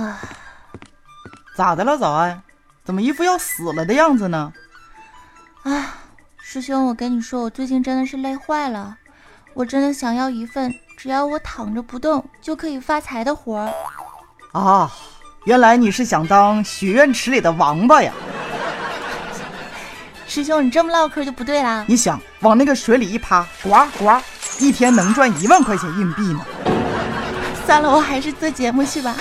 啊，咋的了，早安？怎么一副要死了的样子呢？啊，师兄，我跟你说，我最近真的是累坏了，我真的想要一份只要我躺着不动就可以发财的活儿。啊，原来你是想当许愿池里的王八呀？师兄，你这么唠嗑就不对啦。你想往那个水里一趴，呱呱，一天能赚一万块钱硬币呢？算了，我还是做节目去吧。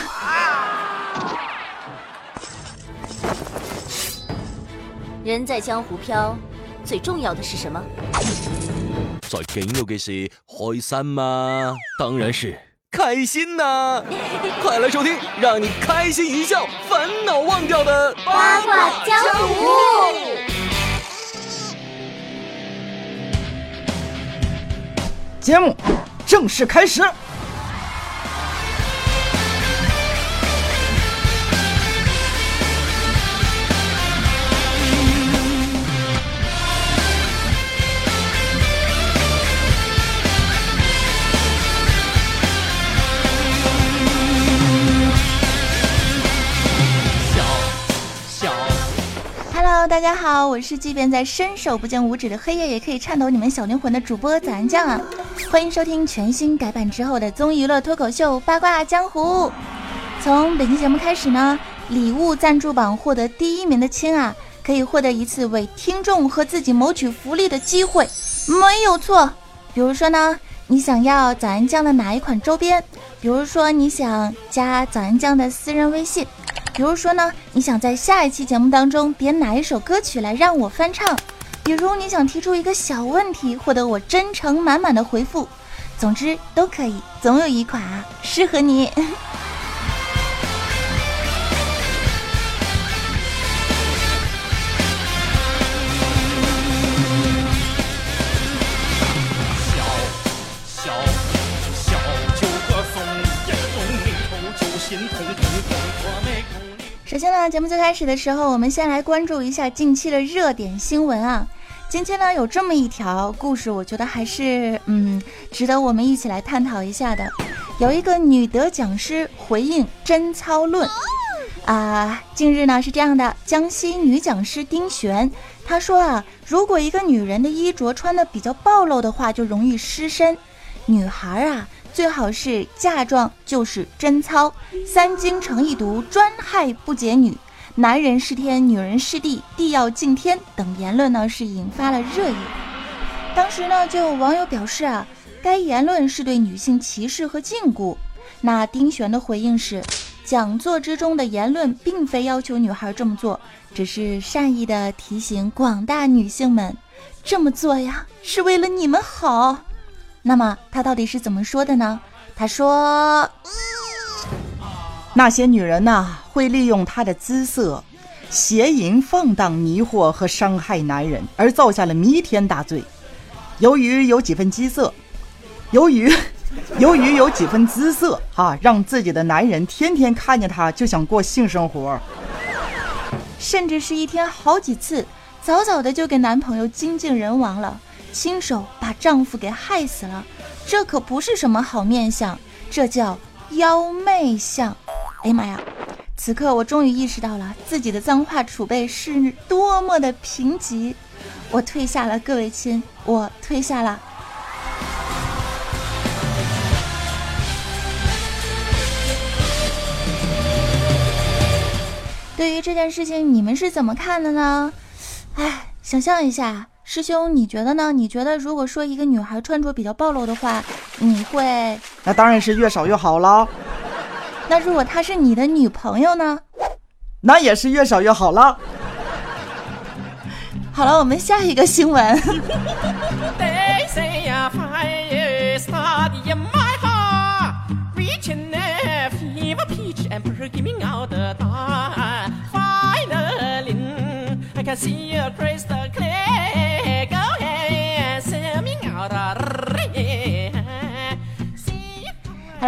人在江湖飘，最重要的是什么？在重要嘅事，开心吗？当然是开心呐！快来收听，让你开心一笑，烦恼忘掉的八卦江湖。节目正式开始。大家好，我是即便在伸手不见五指的黑夜，也可以颤抖你们小灵魂的主播早安酱啊！欢迎收听全新改版之后的综艺娱乐脱口秀《八卦江湖》。从本期节目开始呢，礼物赞助榜获得第一名的亲啊，可以获得一次为听众和自己谋取福利的机会，没有错。比如说呢，你想要早安酱的哪一款周边？比如说你想加早安酱的私人微信。比如说呢，你想在下一期节目当中点哪一首歌曲来让我翻唱？比如你想提出一个小问题，获得我真诚满满的回复。总之都可以，总有一款啊适合你。小小小酒歌颂，眼中里头就心痛痛，首先呢，节目最开始的时候，我们先来关注一下近期的热点新闻啊。今天呢，有这么一条故事，我觉得还是嗯值得我们一起来探讨一下的。有一个女得讲师回应贞操论啊，近日呢是这样的，江西女讲师丁璇她说啊，如果一个女人的衣着穿的比较暴露的话，就容易失身。女孩啊，最好是嫁妆就是贞操，三经成一毒，专害不解女。男人是天，女人是地，地要敬天等言论呢，是引发了热议。当时呢，就有网友表示啊，该言论是对女性歧视和禁锢。那丁璇的回应是，讲座之中的言论并非要求女孩这么做，只是善意的提醒广大女性们，这么做呀，是为了你们好。那么他到底是怎么说的呢？他说。那些女人呐、会利用她的姿色，邪淫、放荡、迷惑和伤害男人，而造下了弥天大罪。由于有几分姿色，由于 由于有几分姿色啊，让自己的男人天天看见她就想过性生活。甚至是一天好几次，早早的就给男朋友精尽人亡了，亲手把丈夫给害死了，这可不是什么好面相，这叫妖媚相。哎呀妈呀！此刻我终于意识到了自己的脏话储备是多么的贫瘠，我退下了，各位亲，我退下了。对于这件事情，你们是怎么看的呢？哎，想象一下，师兄，你觉得呢？你觉得如果说一个女孩穿着比较暴露的话，你会？那当然是越少越好了，那如果她是你的女朋友呢？那也是越少越好了。好了，我们下一个新闻。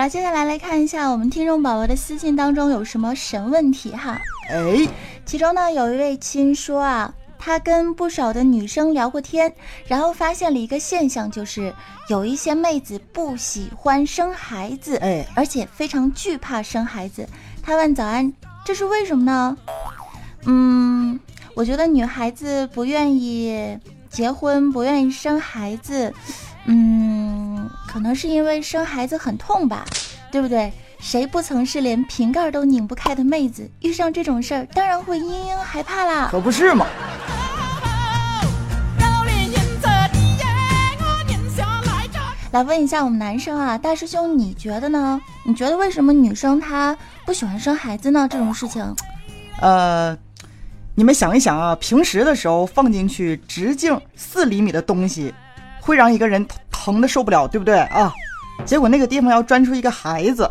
了，接下来来看一下我们听众宝宝的私信当中有什么神问题哈。哎，其中呢，有一位亲说啊，他跟不少的女生聊过天，然后发现了一个现象，就是有一些妹子不喜欢生孩子，哎而且非常惧怕生孩子。他问早安，这是为什么呢？嗯，我觉得女孩子不愿意结婚，不愿意生孩子，嗯，可能是因为生孩子很痛吧，对不对？谁不曾是连瓶盖都拧不开的妹子？遇上这种事儿，当然会嘤嘤害怕啦。可不是嘛。来问一下我们男生啊，大师兄，你觉得呢？你觉得为什么女生她不喜欢生孩子呢？这种事情，呃，你们想一想啊，平时的时候放进去直径四厘米的东西，会让一个人疼疼的受不了，对不对啊？结果那个地方要钻出一个孩子，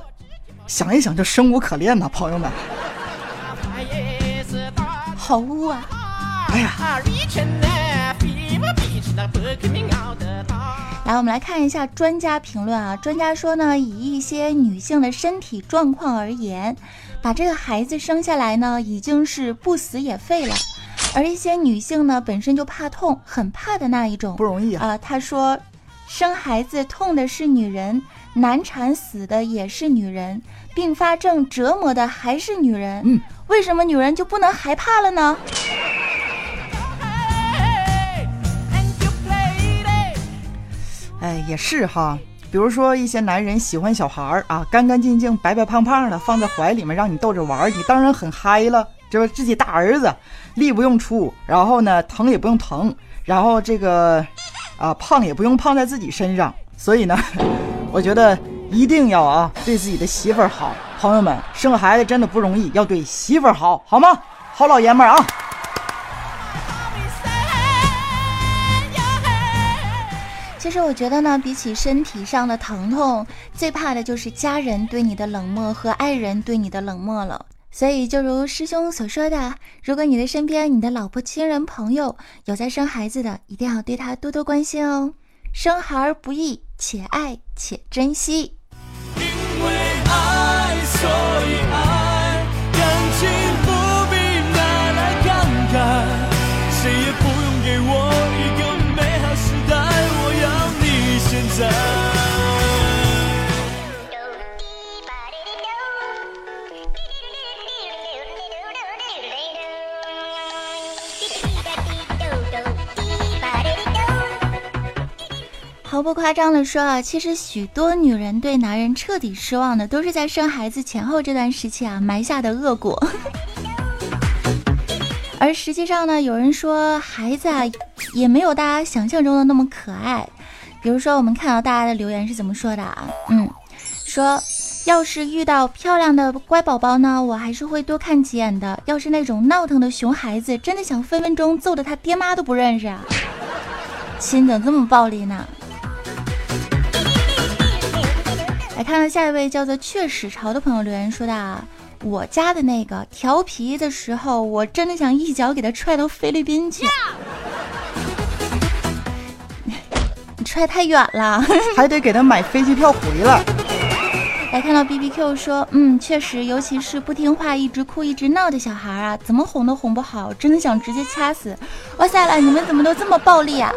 想一想就生无可恋呐，朋友们。好污啊！来，我们来看一下专家评论啊。专家说呢，以一些女性的身体状况而言，把这个孩子生下来呢，已经是不死也废了。而一些女性呢，本身就怕痛，很怕的那一种，不容易啊。啊，他说，生孩子痛的是女人，难产死的也是女人，并发症折磨的还是女人。嗯，为什么女人就不能害怕了呢.哎，也是哈。比如说一些男人喜欢小孩儿啊，干干净净、白白胖胖的，放在怀里面让你逗着玩儿，你当然很嗨了。这不自己大儿子，力不用出，然后呢疼也不用疼，然后这个啊胖也不用胖在自己身上。所以呢，我觉得一定要啊对自己的媳妇儿好。朋友们，生孩子真的不容易，要对媳妇儿好，好吗？好老爷们儿啊！其实我觉得呢，比起身体上的疼痛，最怕的就是家人对你的冷漠和爱人对你的冷漠了。所以，就如师兄所说的，如果你的身边、你的老婆、亲人、朋友有在生孩子的，一定要对他多多关心哦。生孩儿不易，且爱且珍惜。因为爱，所以爱，毫不夸张的说啊，其实许多女人对男人彻底失望的，都是在生孩子前后这段时期啊埋下的恶果。而实际上呢，有人说孩子啊也没有大家想象中的那么可爱。比如说，我们看到大家的留言是怎么说的啊？嗯，说要是遇到漂亮的乖宝宝呢，我还是会多看几眼的。要是那种闹腾的熊孩子，真的想分分钟揍得他爹妈都不认识啊！亲，怎么这么暴力呢？来看到下一位叫做雀屎潮的朋友留言说的啊，我家的那个调皮的时候，我真的想一脚给他踹到菲律宾去。你 踹太远了。还得给他买飞机票回来。来看到 B B Q 说，嗯，确实，尤其是不听话、一直哭、一直闹的小孩啊，怎么哄都哄不好，真的想直接掐死。哇塞了，你们怎么都这么暴力啊？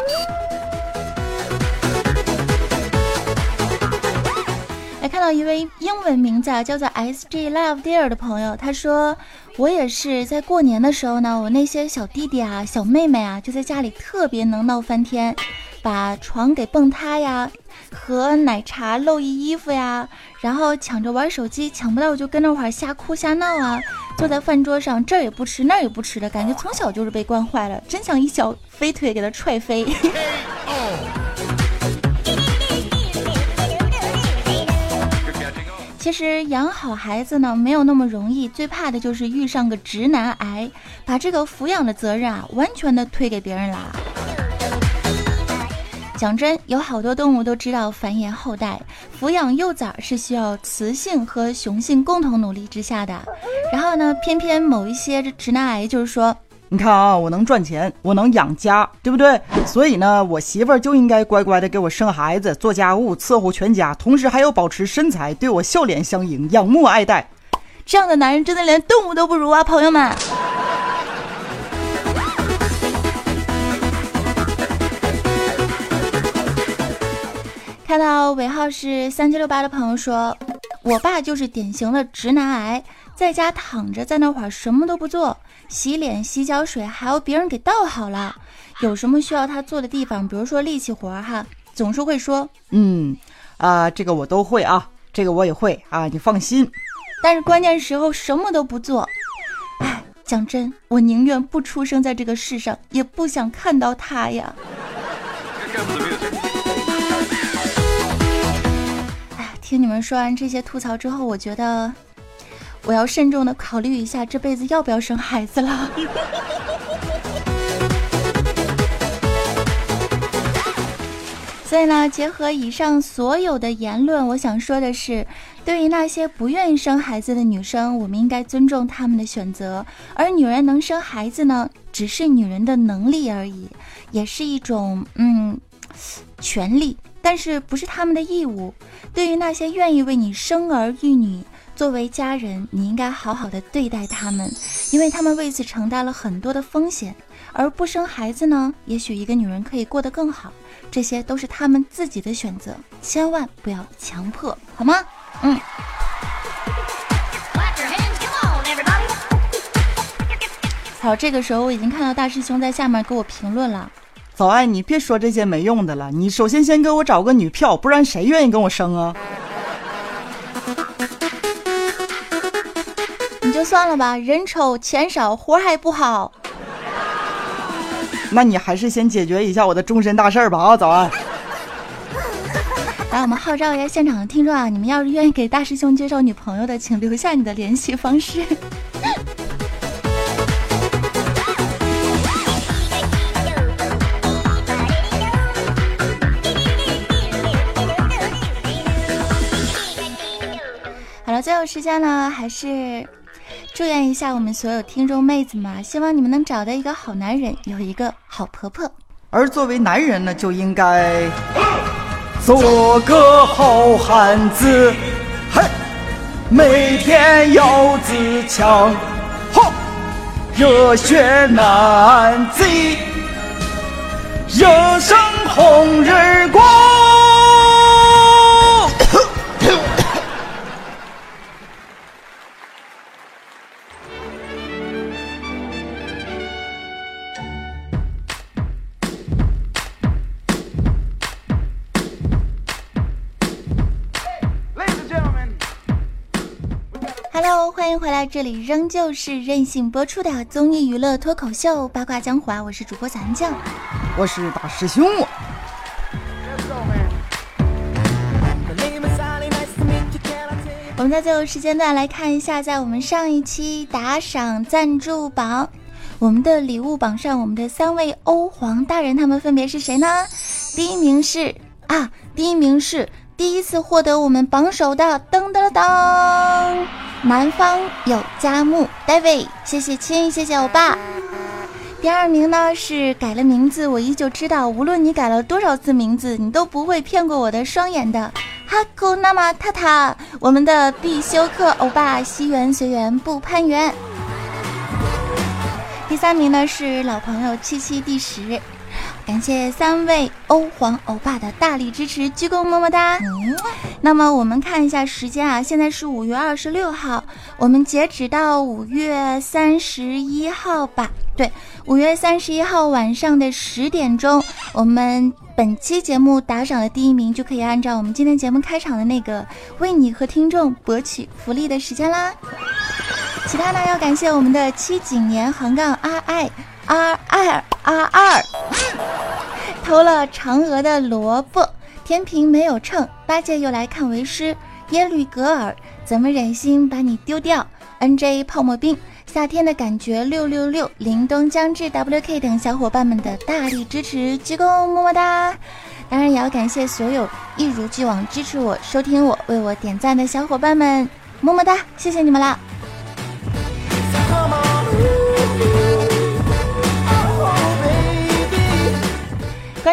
到一位英文名字啊，叫做 S G Love Dear 的朋友，他说：“我也是在过年的时候呢，我那些小弟弟啊、小妹妹啊，就在家里特别能闹翻天，把床给蹦塌呀，和奶茶漏一衣服呀，然后抢着玩手机，抢不到就跟那会儿瞎哭瞎闹啊，坐在饭桌上这儿也不吃那儿也不吃的，感觉从小就是被惯坏了，真想一脚飞腿给他踹飞。”其实养好孩子呢，没有那么容易，最怕的就是遇上个直男癌，把这个抚养的责任啊，完全的推给别人啦。讲真，有好多动物都知道繁衍后代，抚养幼崽是需要雌性和雄性共同努力之下的。然后呢，偏偏某一些这直男癌就是说，你看啊我能赚钱我能养家对不对？所以呢我媳妇儿就应该乖乖的给我生孩子做家务伺候全家同时还要保持身材对我笑脸相迎仰慕爱戴。这样的男人真的连动物都不如啊朋友们。看到尾号是三七六八的朋友说我爸就是典型的直男癌在家躺着在那会儿什么都不做洗脸、洗脚水还要别人给倒好了。有什么需要他做的地方，比如说力气活哈，总是会说，嗯，啊，这个我都会啊，这个我也会啊，你放心。但是关键时候什么都不做。哎，讲真，我宁愿不出生在这个世上，也不想看到他呀。哎，听你们说完这些吐槽之后，我觉得我要慎重的考虑一下，这辈子要不要生孩子了。所以呢，结合以上所有的言论，我想说的是，对于那些不愿意生孩子的女生，我们应该尊重她们的选择。而女人能生孩子呢，只是女人的能力而已，也是一种嗯权利，但是不是她们的义务。对于那些愿意为你生儿育女，作为家人，你应该好好的对待他们，因为他们为此承担了很多的风险。而不生孩子呢，也许一个女人可以过得更好。这些都是他们自己的选择，千万不要强迫，好吗？嗯。好，这个时候我已经看到大师兄在下面给我评论了。早安，你别说这些没用的了，你首先先给我找个女票，不然谁愿意跟我生啊？就算了吧，人丑钱少，活还不好。那你还是先解决一下我的终身大事儿吧啊！早安。来，我们号召一下现场的听众啊，你们要是愿意给大师兄介绍女朋友的，请留下你的联系方式。好了，最后时间呢，还是。祝愿一下我们所有听众妹子们，希望你们能找到一个好男人，有一个好婆婆。而作为男人呢，就应该做个好汉子，嘿，每天要自强，好，热血男子，热生红日光。欢迎回来，这里仍旧是任性播出的综艺娱乐脱口秀八卦江湖！我是主播残酱，我是大师兄。我们在最后时间段来看一下，在我们上一期打赏赞助榜，我们的礼物榜上，我们的三位欧皇大人他们分别是谁呢？第一名是啊，第一名是。第一次获得我们榜首的噔噔噔，南方有佳木 David，谢谢亲，谢谢欧巴。第二名呢是改了名字，我依旧知道，无论你改了多少次名字，你都不会骗过我的双眼的。哈库那么塔塔，我们的必修课欧巴，西园随缘不攀缘。第三名呢是老朋友七七第十。感谢三位欧皇欧巴的大力支持，鞠躬么么哒。那么我们看一下时间啊，现在是五月二十六号，我们截止到五月三十一号吧？对，五月三十一号晚上的十点钟，我们本期节目打赏的第一名就可以按照我们今天节目开场的那个为你和听众博取福利的时间啦。其他呢，要感谢我们的七几年横杠 R I。R 二 R 二偷了嫦娥的萝卜，天平没有秤，八戒又来看为师。耶律格尔怎么忍心把你丢掉？NJ 泡沫冰，夏天的感觉六六六，凛冬将至，WK 等小伙伴们的大力支持，鞠躬么么哒！当然也要感谢所有一如既往支持我、收听我、为我点赞的小伙伴们，么么哒，谢谢你们啦！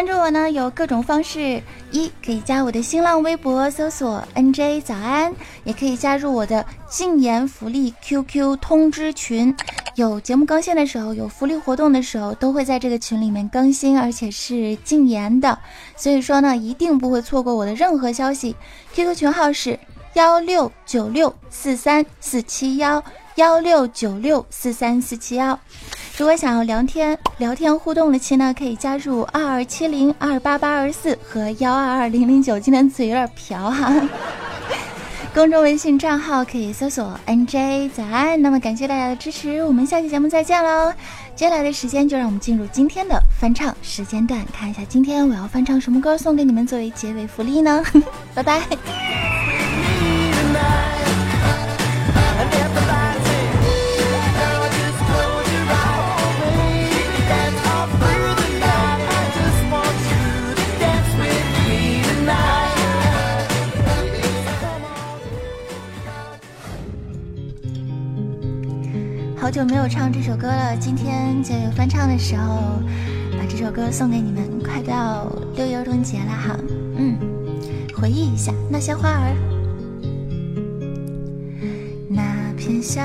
关注我呢，有各种方式：一可以加我的新浪微博，搜索 NJ 早安；也可以加入我的禁言福利 QQ 通知群，有节目更新的时候，有福利活动的时候，都会在这个群里面更新，而且是禁言的。所以说呢，一定不会错过我的任何消息。QQ 群号是幺六九六四三四七幺幺六九六四三四七幺。如果想要聊天聊天互动的亲呢，可以加入二二七零二八八二四和幺二二零零九。今天嘴有点瓢哈。公众微信账号可以搜索 NJ 早安。那么感谢大家的支持，我们下期节目再见喽。接下来的时间就让我们进入今天的翻唱时间段，看一下今天我要翻唱什么歌送给你们作为结尾福利呢？拜拜。久没有唱这首歌了，今天就翻唱的时候，把这首歌送给你们。快到六一儿童节了哈，嗯，回忆一下那些花儿。那片笑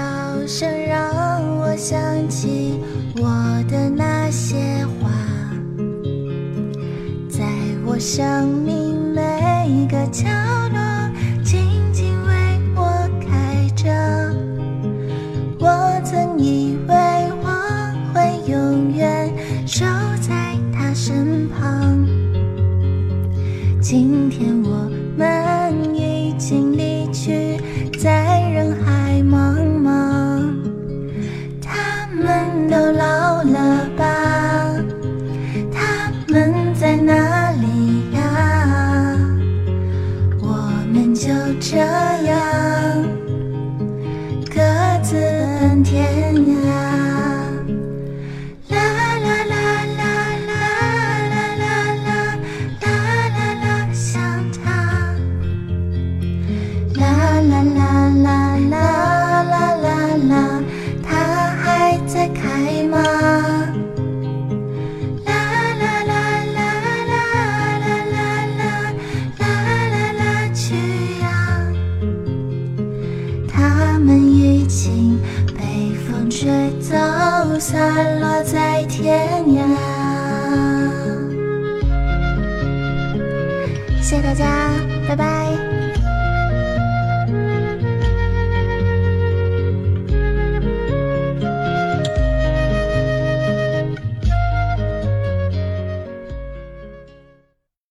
声让我想起我的那些花，在我生命每个角人都老了。